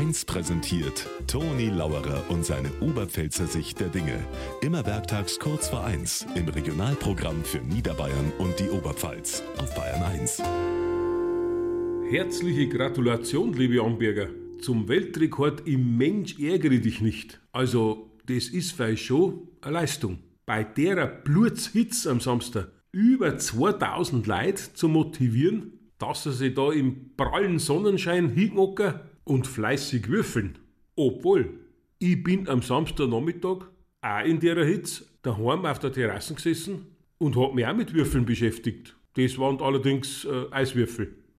1 präsentiert Toni Lauerer und seine Oberpfälzer Sicht der Dinge. Immer werktags kurz vor 1 im Regionalprogramm für Niederbayern und die Oberpfalz auf Bayern 1. Herzliche Gratulation, liebe Amberger, zum Weltrekord im Mensch ärgere dich nicht. Also, das ist euch schon eine Leistung. Bei derer Blutzhitz am Samstag über 2000 Leute zu motivieren, dass sie sich da im prallen Sonnenschein hinhocken und fleißig würfeln. Obwohl, ich bin am Samstagnachmittag auch in der Hitze daheim auf der Terrasse gesessen und hab mich auch mit Würfeln beschäftigt. Das waren allerdings äh, Eiswürfel.